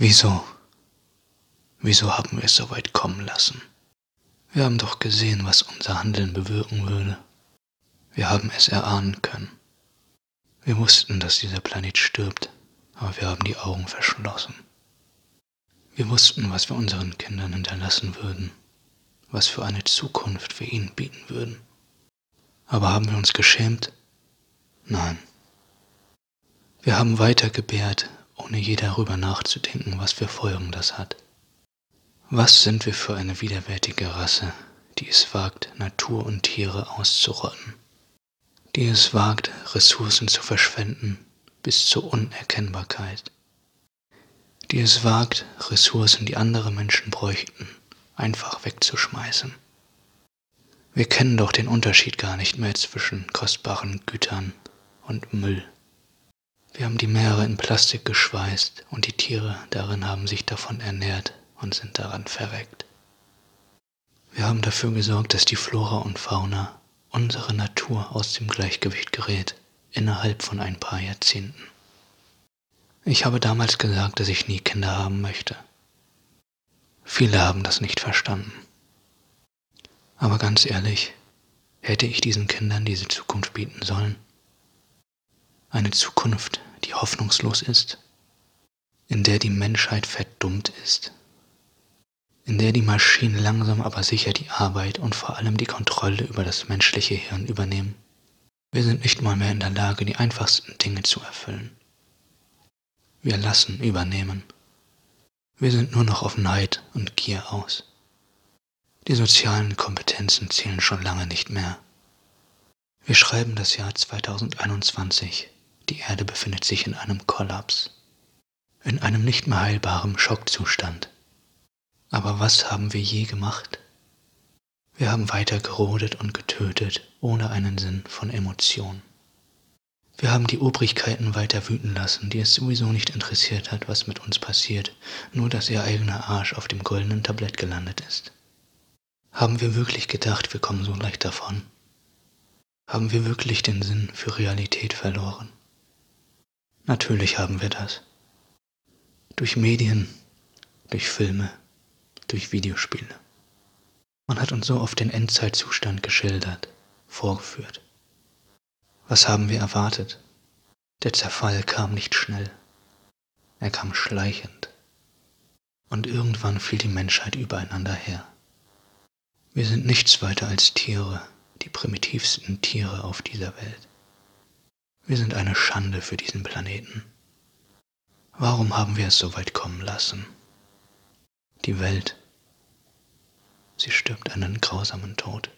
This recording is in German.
Wieso? Wieso haben wir es so weit kommen lassen? Wir haben doch gesehen, was unser Handeln bewirken würde. Wir haben es erahnen können. Wir wussten, dass dieser Planet stirbt, aber wir haben die Augen verschlossen. Wir wussten, was wir unseren Kindern hinterlassen würden, was für eine Zukunft wir ihnen bieten würden. Aber haben wir uns geschämt? Nein. Wir haben weiter gebärt, ohne je darüber nachzudenken, was für Folgen das hat. Was sind wir für eine widerwärtige Rasse, die es wagt, Natur und Tiere auszurotten, die es wagt, Ressourcen zu verschwenden bis zur Unerkennbarkeit, die es wagt, Ressourcen, die andere Menschen bräuchten, einfach wegzuschmeißen. Wir kennen doch den Unterschied gar nicht mehr zwischen kostbaren Gütern und Müll. Wir haben die Meere in Plastik geschweißt und die Tiere darin haben sich davon ernährt und sind daran verreckt. Wir haben dafür gesorgt, dass die Flora und Fauna, unsere Natur aus dem Gleichgewicht gerät, innerhalb von ein paar Jahrzehnten. Ich habe damals gesagt, dass ich nie Kinder haben möchte. Viele haben das nicht verstanden. Aber ganz ehrlich, hätte ich diesen Kindern diese Zukunft bieten sollen? Eine Zukunft, die hoffnungslos ist, in der die Menschheit verdummt ist, in der die Maschinen langsam aber sicher die Arbeit und vor allem die Kontrolle über das menschliche Hirn übernehmen. Wir sind nicht mal mehr in der Lage, die einfachsten Dinge zu erfüllen. Wir lassen übernehmen. Wir sind nur noch auf Neid und Gier aus. Die sozialen Kompetenzen zählen schon lange nicht mehr. Wir schreiben das Jahr 2021. Die Erde befindet sich in einem Kollaps, in einem nicht mehr heilbaren Schockzustand. Aber was haben wir je gemacht? Wir haben weiter gerodet und getötet, ohne einen Sinn von Emotion. Wir haben die Obrigkeiten weiter wüten lassen, die es sowieso nicht interessiert hat, was mit uns passiert, nur dass ihr eigener Arsch auf dem goldenen Tablett gelandet ist. Haben wir wirklich gedacht, wir kommen so leicht davon? Haben wir wirklich den Sinn für Realität verloren? Natürlich haben wir das. Durch Medien, durch Filme, durch Videospiele. Man hat uns so oft den Endzeitzustand geschildert, vorgeführt. Was haben wir erwartet? Der Zerfall kam nicht schnell. Er kam schleichend. Und irgendwann fiel die Menschheit übereinander her. Wir sind nichts weiter als Tiere, die primitivsten Tiere auf dieser Welt. Wir sind eine Schande für diesen Planeten. Warum haben wir es so weit kommen lassen? Die Welt, sie stirbt einen grausamen Tod.